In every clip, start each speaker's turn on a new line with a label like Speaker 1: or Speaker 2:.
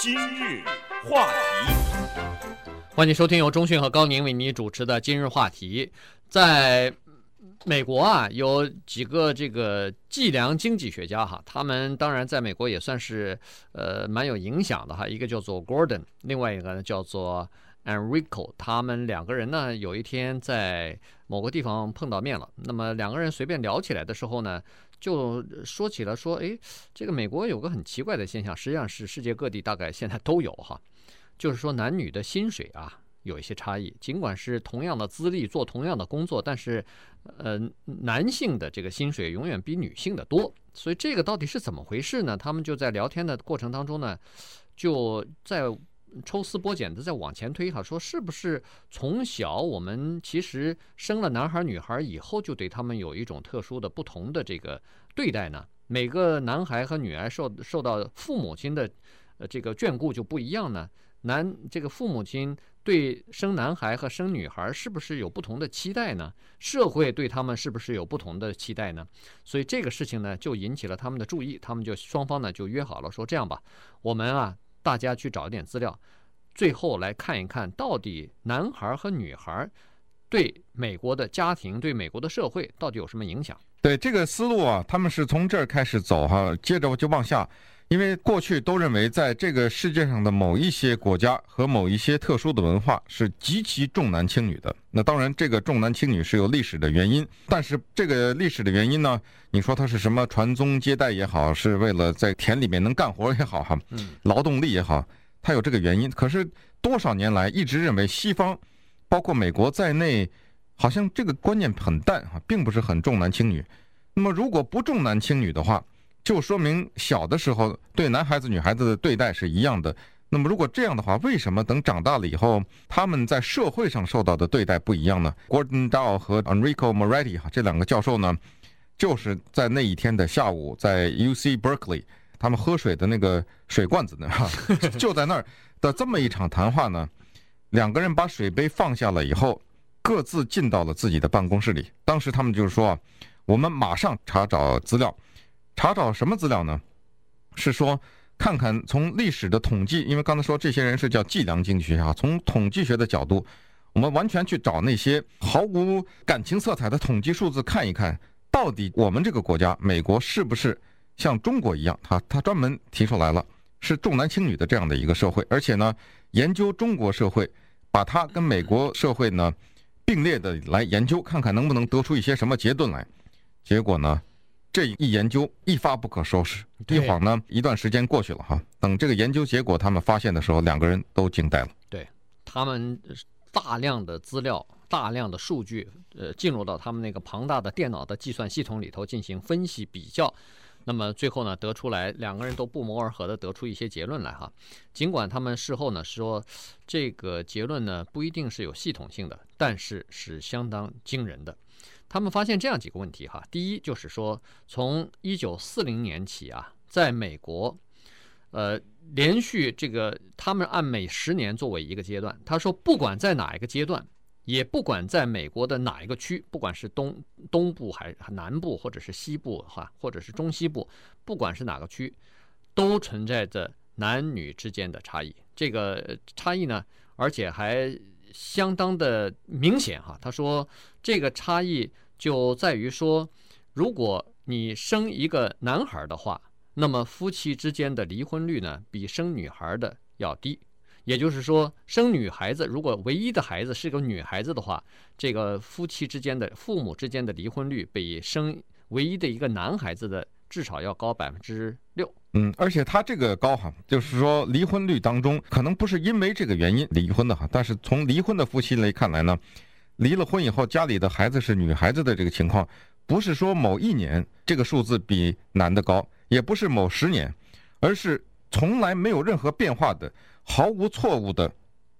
Speaker 1: 今日话题，
Speaker 2: 欢迎收听由中讯和高宁为你主持的今日话题。在美国啊，有几个这个计量经济学家哈，他们当然在美国也算是呃蛮有影响的哈。一个叫做 Gordon，另外一个呢叫做 Enrico，他们两个人呢有一天在某个地方碰到面了。那么两个人随便聊起来的时候呢，就说起了说，哎，这个美国有个很奇怪的现象，实际上是世界各地大概现在都有哈，就是说男女的薪水啊有一些差异，尽管是同样的资历做同样的工作，但是呃男性的这个薪水永远比女性的多，所以这个到底是怎么回事呢？他们就在聊天的过程当中呢，就在。抽丝剥茧的再往前推哈，说是不是从小我们其实生了男孩女孩以后，就对他们有一种特殊的不同的这个对待呢？每个男孩和女孩受受到父母亲的呃这个眷顾就不一样呢？男这个父母亲对生男孩和生女孩是不是有不同的期待呢？社会对他们是不是有不同的期待呢？所以这个事情呢就引起了他们的注意，他们就双方呢就约好了说这样吧，我们啊。大家去找一点资料，最后来看一看到底男孩和女孩对美国的家庭、对美国的社会到底有什么影响？
Speaker 3: 对这个思路啊，他们是从这儿开始走哈，接着就往下，因为过去都认为在这个世界上的某一些国家和某一些特殊的文化是极其重男轻女的。那当然，这个重男轻女是有历史的原因，但是这个历史的原因呢，你说它是什么传宗接代也好，是为了在田里面能干活也好哈，劳动力也好，它有这个原因。可是多少年来一直认为西方，包括美国在内，好像这个观念很淡哈，并不是很重男轻女。那么如果不重男轻女的话，就说明小的时候对男孩子女孩子的对待是一样的。那么，如果这样的话，为什么等长大了以后，他们在社会上受到的对待不一样呢？Gordon Dow 和 Enrico Moretti 哈这两个教授呢，就是在那一天的下午，在 UC Berkeley，他们喝水的那个水罐子那，哈，就在那儿的这么一场谈话呢，两个人把水杯放下了以后，各自进到了自己的办公室里。当时他们就是说，我们马上查找资料，查找什么资料呢？是说。看看从历史的统计，因为刚才说这些人是叫计量经济学家，从统计学的角度，我们完全去找那些毫无感情色彩的统计数字，看一看到底我们这个国家美国是不是像中国一样？他他专门提出来了，是重男轻女的这样的一个社会，而且呢，研究中国社会，把它跟美国社会呢并列的来研究，看看能不能得出一些什么结论来。结果呢？这一研究一发不可收拾，一晃呢，一段时间过去了哈。等这个研究结果他们发现的时候，两个人都惊呆了。
Speaker 2: 对，他们大量的资料、大量的数据，呃，进入到他们那个庞大的电脑的计算系统里头进行分析比较，那么最后呢，得出来两个人都不谋而合的得出一些结论来哈。尽管他们事后呢说这个结论呢不一定是有系统性的，但是是相当惊人的。他们发现这样几个问题哈，第一就是说，从一九四零年起啊，在美国，呃，连续这个他们按每十年作为一个阶段，他说不管在哪一个阶段，也不管在美国的哪一个区，不管是东东部还是南部，或者是西部哈，或者是中西部，不管是哪个区，都存在着男女之间的差异。这个差异呢，而且还。相当的明显哈，他说这个差异就在于说，如果你生一个男孩的话，那么夫妻之间的离婚率呢比生女孩的要低。也就是说，生女孩子如果唯一的孩子是个女孩子的话，这个夫妻之间的父母之间的离婚率比生唯一的一个男孩子的至少要高百分之六。
Speaker 3: 嗯，而且他这个高哈，就是说离婚率当中可能不是因为这个原因离婚的哈，但是从离婚的夫妻来看来呢，离了婚以后家里的孩子是女孩子的这个情况，不是说某一年这个数字比男的高，也不是某十年，而是从来没有任何变化的，毫无错误的，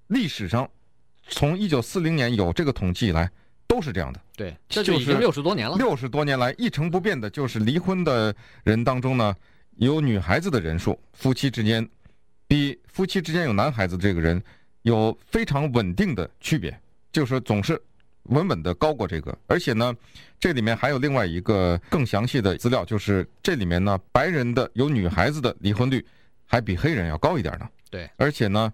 Speaker 3: 历史上从一九四零年有这个统计以来都是这样的。
Speaker 2: 对，这就已经六十多年了。
Speaker 3: 六十多年来一成不变的就是离婚的人当中呢。有女孩子的人数，夫妻之间比夫妻之间有男孩子这个人有非常稳定的区别，就是总是稳稳的高过这个。而且呢，这里面还有另外一个更详细的资料，就是这里面呢，白人的有女孩子的离婚率还比黑人要高一点呢。
Speaker 2: 对，
Speaker 3: 而且呢，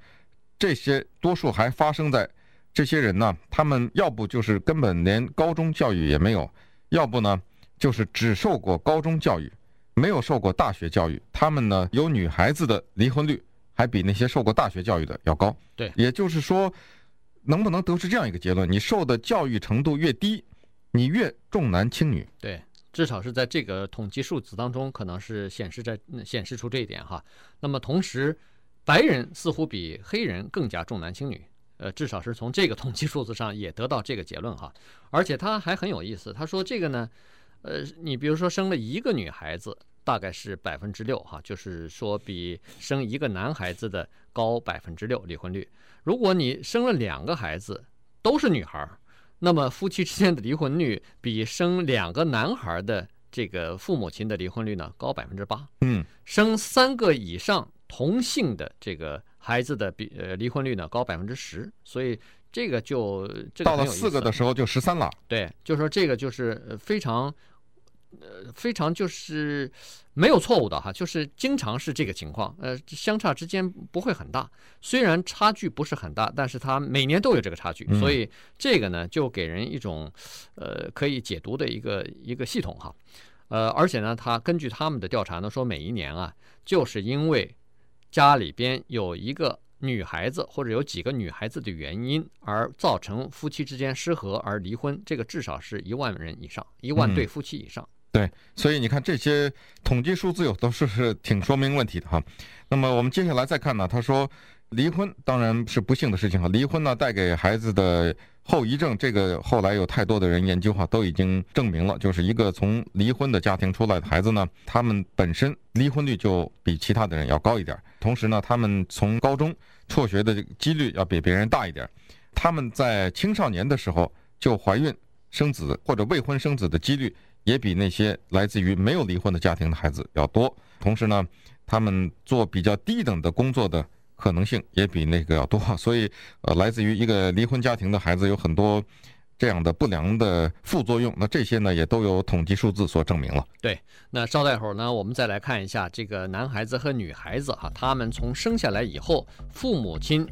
Speaker 3: 这些多数还发生在这些人呢，他们要不就是根本连高中教育也没有，要不呢就是只受过高中教育，没有受过大学教育。他们呢，有女孩子的离婚率还比那些受过大学教育的要高。
Speaker 2: 对，
Speaker 3: 也就是说，能不能得出这样一个结论？你受的教育程度越低，你越重男轻女。
Speaker 2: 对，至少是在这个统计数字当中，可能是显示在显示出这一点哈。那么同时，白人似乎比黑人更加重男轻女，呃，至少是从这个统计数字上也得到这个结论哈。而且他还很有意思，他说这个呢，呃，你比如说生了一个女孩子，大概是百分之六哈，就是说比生一个男孩子的高百分之六离婚率。如果你生了两个孩子都是女孩，那么夫妻之间的离婚率比生两个男孩的这个父母亲的离婚率呢高百分之八。
Speaker 3: 嗯，
Speaker 2: 生三个以上。同性的这个孩子的比呃离婚率呢高百分之十，所以这个就这个
Speaker 3: 到了四个的时候就十三了。
Speaker 2: 对，就是说这个就是非常呃非常就是没有错误的哈，就是经常是这个情况，呃相差之间不会很大，虽然差距不是很大，但是它每年都有这个差距，所以这个呢就给人一种呃可以解读的一个一个系统哈，呃而且呢，他根据他们的调查呢说，每一年啊就是因为家里边有一个女孩子，或者有几个女孩子的原因，而造成夫妻之间失和而离婚，这个至少是一万人以上，一万对夫妻以上。
Speaker 3: 对，所以你看这些统计数字有都是是挺说明问题的哈。那么我们接下来再看呢，他说离婚当然是不幸的事情哈，离婚呢带给孩子的。后遗症，这个后来有太多的人研究哈，都已经证明了，就是一个从离婚的家庭出来的孩子呢，他们本身离婚率就比其他的人要高一点。同时呢，他们从高中辍学的几率要比别人大一点。他们在青少年的时候就怀孕生子或者未婚生子的几率也比那些来自于没有离婚的家庭的孩子要多。同时呢，他们做比较低等的工作的。可能性也比那个要多，所以呃，来自于一个离婚家庭的孩子有很多这样的不良的副作用。那这些呢，也都有统计数字所证明了。
Speaker 2: 对，那稍待会儿呢，我们再来看一下这个男孩子和女孩子哈，他们从生下来以后，父母亲。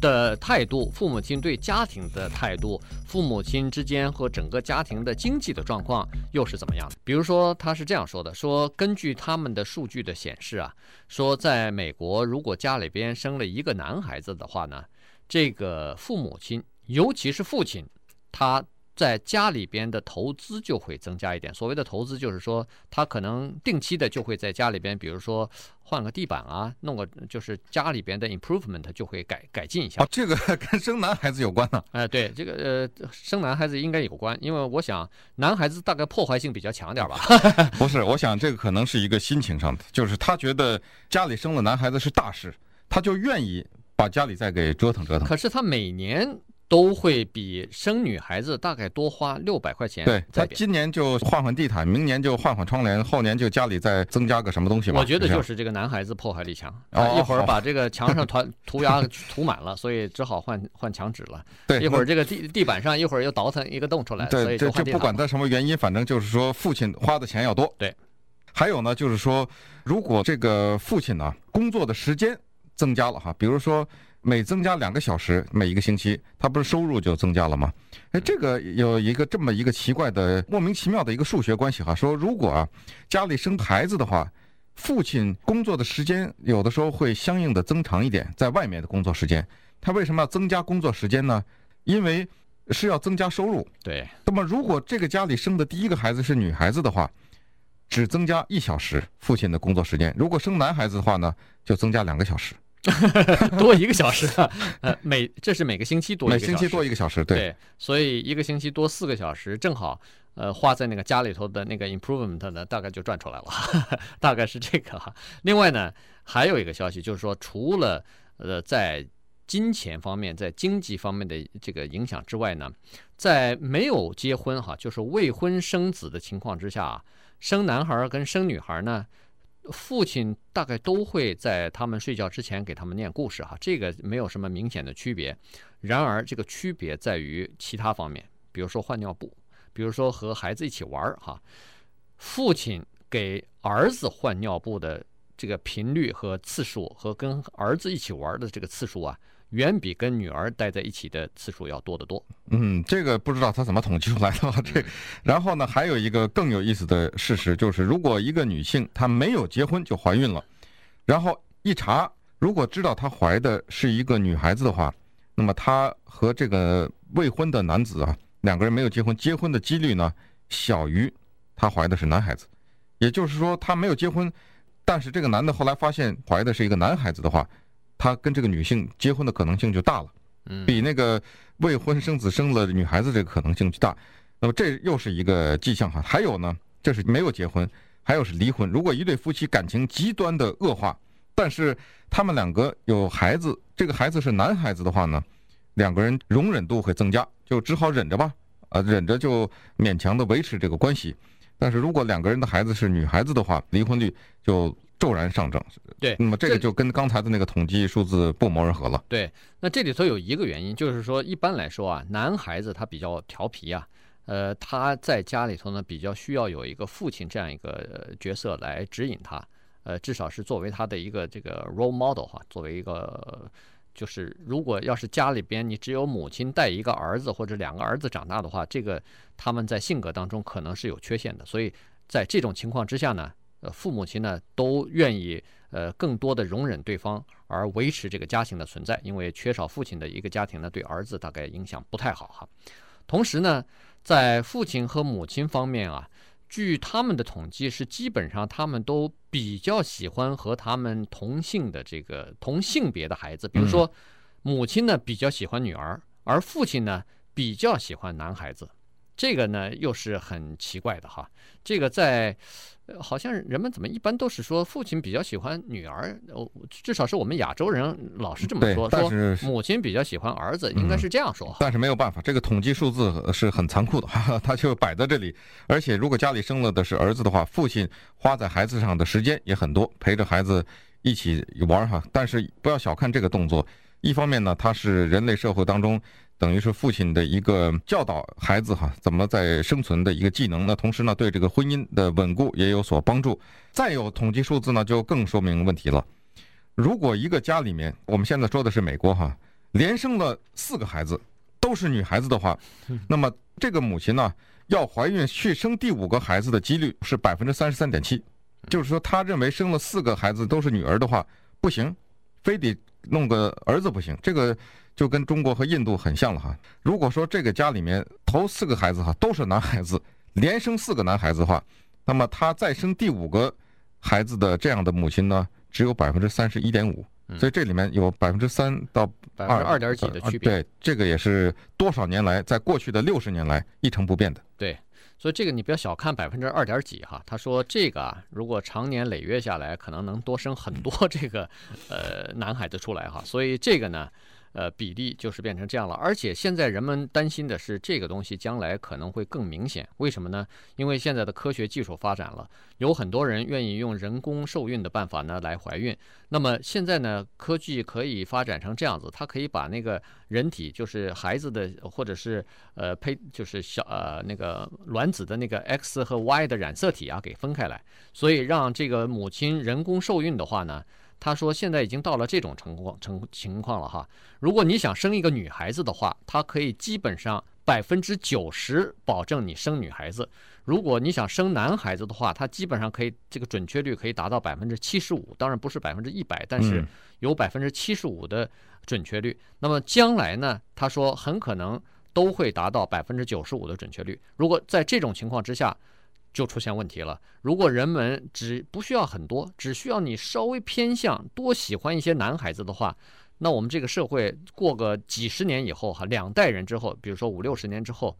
Speaker 2: 的态度，父母亲对家庭的态度，父母亲之间和整个家庭的经济的状况又是怎么样的？比如说，他是这样说的：说根据他们的数据的显示啊，说在美国，如果家里边生了一个男孩子的话呢，这个父母亲，尤其是父亲，他。在家里边的投资就会增加一点。所谓的投资，就是说他可能定期的就会在家里边，比如说换个地板啊，弄个就是家里边的 improvement 就会改改进一下。
Speaker 3: 哦，这个 跟生男孩子有关呢？
Speaker 2: 哎，对，这个呃，生男孩子应该有关，因为我想男孩子大概破坏性比较强点吧。
Speaker 3: 不是，我想这个可能是一个心情上的，就是他觉得家里生了男孩子是大事，他就愿意把家里再给折腾折腾。
Speaker 2: 可是他每年。都会比生女孩子大概多花六百块钱。
Speaker 3: 对，他今年就换换地毯，明年就换换窗帘，后年就家里再增加个什么东西吧。
Speaker 2: 我觉得就是这个男孩子破坏力强，一会儿把这个墙上涂涂鸦涂满了，所以只好换换墙纸了。
Speaker 3: 对，
Speaker 2: 一会儿这个地地板上一会儿又倒腾一个洞出来，
Speaker 3: 对，这这不管他什么原因，反正就是说父亲花的钱要多。
Speaker 2: 对，
Speaker 3: 还有呢，就是说如果这个父亲呢工作的时间增加了哈，比如说。每增加两个小时，每一个星期，他不是收入就增加了吗？哎，这个有一个这么一个奇怪的、莫名其妙的一个数学关系哈。说如果啊家里生孩子的话，父亲工作的时间有的时候会相应的增长一点，在外面的工作时间。他为什么要增加工作时间呢？因为是要增加收入。
Speaker 2: 对。
Speaker 3: 那么如果这个家里生的第一个孩子是女孩子的话，只增加一小时父亲的工作时间；如果生男孩子的话呢，就增加两个小时。
Speaker 2: 多一个小时，呃，每这是每个星期多一个小时，
Speaker 3: 每星期多一个小时，对，
Speaker 2: 对，所以一个星期多四个小时，正好，呃，花在那个家里头的那个 improvement 呢，大概就赚出来了，大概是这个哈。另外呢，还有一个消息就是说，除了呃在金钱方面、在经济方面的这个影响之外呢，在没有结婚哈，就是未婚生子的情况之下，生男孩跟生女孩呢。父亲大概都会在他们睡觉之前给他们念故事哈，这个没有什么明显的区别。然而，这个区别在于其他方面，比如说换尿布，比如说和孩子一起玩哈。父亲给儿子换尿布的这个频率和次数和跟儿子一起玩的这个次数啊，远比跟女儿待在一起的次数要多得多。
Speaker 3: 嗯，这个不知道他怎么统计出来的。这，然后呢，还有一个更有意思的事实就是，如果一个女性她没有结婚就怀孕了，然后一查，如果知道她怀的是一个女孩子的话，那么她和这个未婚的男子啊，两个人没有结婚，结婚的几率呢小于她怀的是男孩子。也就是说，她没有结婚。但是这个男的后来发现怀的是一个男孩子的话，他跟这个女性结婚的可能性就大了，比那个未婚生子生了女孩子这个可能性就大。那么这又是一个迹象哈。还有呢，这是没有结婚，还有是离婚。如果一对夫妻感情极端的恶化，但是他们两个有孩子，这个孩子是男孩子的话呢，两个人容忍度会增加，就只好忍着吧，呃，忍着就勉强的维持这个关系。但是如果两个人的孩子是女孩子的话，离婚率就骤然上涨。
Speaker 2: 对，
Speaker 3: 那么这个就跟刚才的那个统计数字不谋而合了。
Speaker 2: 对，那这里头有一个原因，就是说一般来说啊，男孩子他比较调皮啊，呃，他在家里头呢比较需要有一个父亲这样一个角色来指引他，呃，至少是作为他的一个这个 role model 哈，作为一个。就是如果要是家里边你只有母亲带一个儿子或者两个儿子长大的话，这个他们在性格当中可能是有缺陷的。所以在这种情况之下呢，呃，父母亲呢都愿意呃更多的容忍对方而维持这个家庭的存在，因为缺少父亲的一个家庭呢，对儿子大概影响不太好哈。同时呢，在父亲和母亲方面啊。据他们的统计，是基本上他们都比较喜欢和他们同性的这个同性别的孩子，比如说母亲呢比较喜欢女儿，而父亲呢比较喜欢男孩子。这个呢又是很奇怪的哈，这个在，好像人们怎么一般都是说父亲比较喜欢女儿，至少是我们亚洲人老是这么说，说母亲比较喜欢儿子，应该是这样说。
Speaker 3: 嗯，但是没有办法，这个统计数字是很残酷的，它就摆在这里。而且如果家里生了的是儿子的话，父亲花在孩子上的时间也很多，陪着孩子一起玩哈。但是不要小看这个动作，一方面呢，它是人类社会当中。等于是父亲的一个教导孩子哈怎么在生存的一个技能，那同时呢对这个婚姻的稳固也有所帮助。再有统计数字呢就更说明问题了。如果一个家里面，我们现在说的是美国哈，连生了四个孩子都是女孩子的话，那么这个母亲呢要怀孕去生第五个孩子的几率是百分之三十三点七，就是说他认为生了四个孩子都是女儿的话不行，非得弄个儿子不行，这个。就跟中国和印度很像了哈。如果说这个家里面头四个孩子哈都是男孩子，连生四个男孩子的话，那么他再生第五个孩子的这样的母亲呢，只有百分之三十一点五。所以这里面有百分之三到百分之
Speaker 2: 二点几的区别。
Speaker 3: 对，这个也是多少年来，在过去的六十年来一成不变的。
Speaker 2: 所以这个你不要小看百分之二点几哈。他说这个啊，如果常年累月下来，可能能多生很多 这个呃男孩子出来哈。所以这个呢。呃，比例就是变成这样了，而且现在人们担心的是这个东西将来可能会更明显。为什么呢？因为现在的科学技术发展了，有很多人愿意用人工受孕的办法呢来怀孕。那么现在呢，科技可以发展成这样子，它可以把那个人体，就是孩子的或者是呃胚，就是小呃那个卵子的那个 X 和 Y 的染色体啊给分开来，所以让这个母亲人工受孕的话呢。他说：“现在已经到了这种情况情情况了哈。如果你想生一个女孩子的话，他可以基本上百分之九十保证你生女孩子。如果你想生男孩子的话，他基本上可以这个准确率可以达到百分之七十五。当然不是百分之一百，但是有百分之七十五的准确率。那么将来呢？他说很可能都会达到百分之九十五的准确率。如果在这种情况之下。”就出现问题了。如果人们只不需要很多，只需要你稍微偏向多喜欢一些男孩子的话，那我们这个社会过个几十年以后，哈，两代人之后，比如说五六十年之后，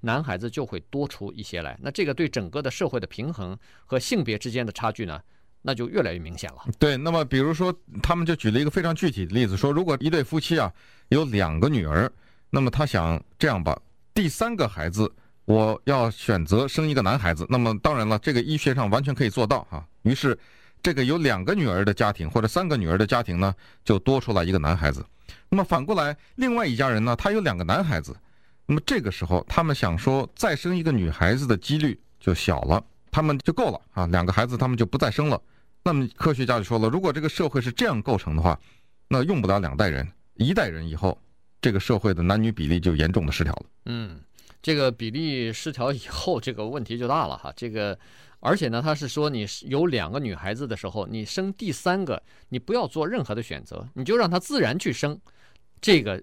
Speaker 2: 男孩子就会多出一些来。那这个对整个的社会的平衡和性别之间的差距呢，那就越来越明显了。
Speaker 3: 对，那么比如说，他们就举了一个非常具体的例子，说如果一对夫妻啊有两个女儿，那么他想这样吧，第三个孩子。我要选择生一个男孩子，那么当然了，这个医学上完全可以做到哈。于是，这个有两个女儿的家庭或者三个女儿的家庭呢，就多出来一个男孩子。那么反过来，另外一家人呢，他有两个男孩子，那么这个时候他们想说再生一个女孩子的几率就小了，他们就够了啊，两个孩子他们就不再生了。那么科学家就说了，如果这个社会是这样构成的话，那用不了两代人，一代人以后，这个社会的男女比例就严重的失调了。
Speaker 2: 嗯，这个比例失调以后，这个问题就大了哈。这个，而且呢，他是说你有两个女孩子的时候，你生第三个，你不要做任何的选择，你就让她自然去生。这个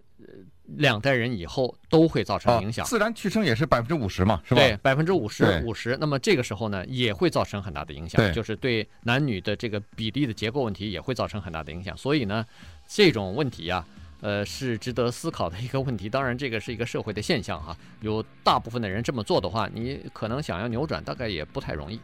Speaker 2: 两代人以后都会造成影响。
Speaker 3: 自然去生也是百分之五十嘛，是吧？
Speaker 2: 对，百分之五十五十。那么这个时候呢，也会造成很大的影响，就是对男女的这个比例的结构问题也会造成很大的影响。所以呢，这种问题啊，呃，是值得思考的一个问题。当然，这个是一个社会的现象哈。有大部分的人这么做的话，你可能想要扭转，大概也不太容易。